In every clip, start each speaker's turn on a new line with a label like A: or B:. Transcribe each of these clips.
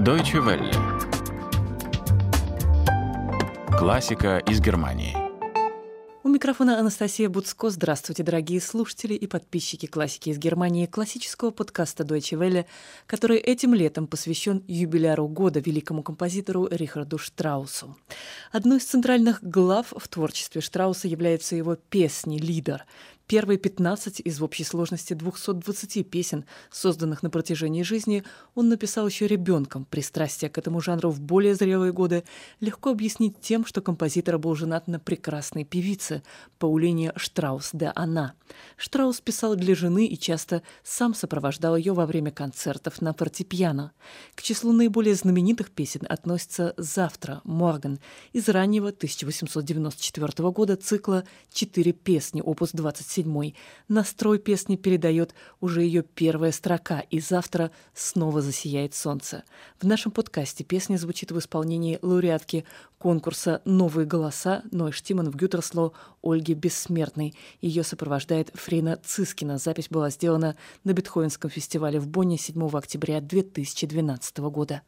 A: Deutsche Welle. Классика из Германии.
B: У микрофона Анастасия Буцко. Здравствуйте, дорогие слушатели и подписчики классики из Германии, классического подкаста Deutsche Welle, который этим летом посвящен юбиляру года великому композитору Рихарду Штраусу. Одной из центральных глав в творчестве Штрауса являются его песни «Лидер», Первые 15 из общей сложности 220 песен, созданных на протяжении жизни, он написал еще ребенком. Пристрастие к этому жанру в более зрелые годы легко объяснить тем, что композитор был женат на прекрасной певице Паулине Штраус де Она. Штраус писал для жены и часто сам сопровождал ее во время концертов на фортепиано. К числу наиболее знаменитых песен относится «Завтра» Морган из раннего 1894 года цикла «Четыре песни», опус 27 седьмой. Настрой песни передает уже ее первая строка, и завтра снова засияет солнце. В нашем подкасте песня звучит в исполнении лауреатки конкурса «Новые голоса» Ной Штиман в Гютерсло Ольги Бессмертной. Ее сопровождает Фрина Цискина. Запись была сделана на Бетховенском фестивале в Бонне 7 октября 2012 года.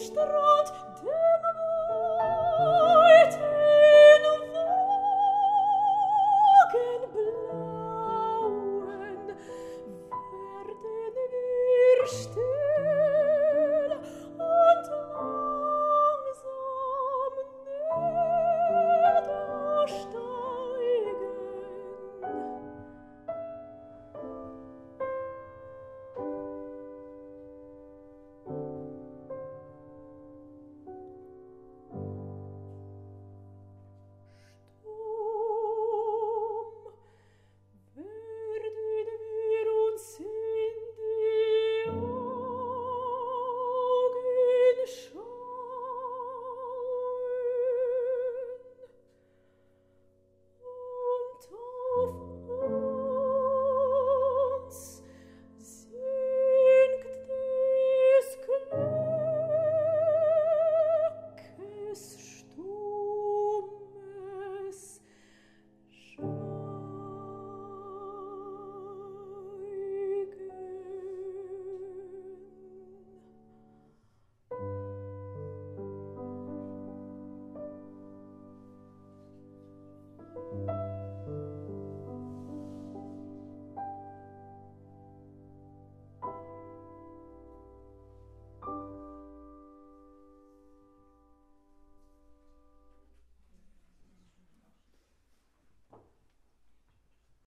B: strand, den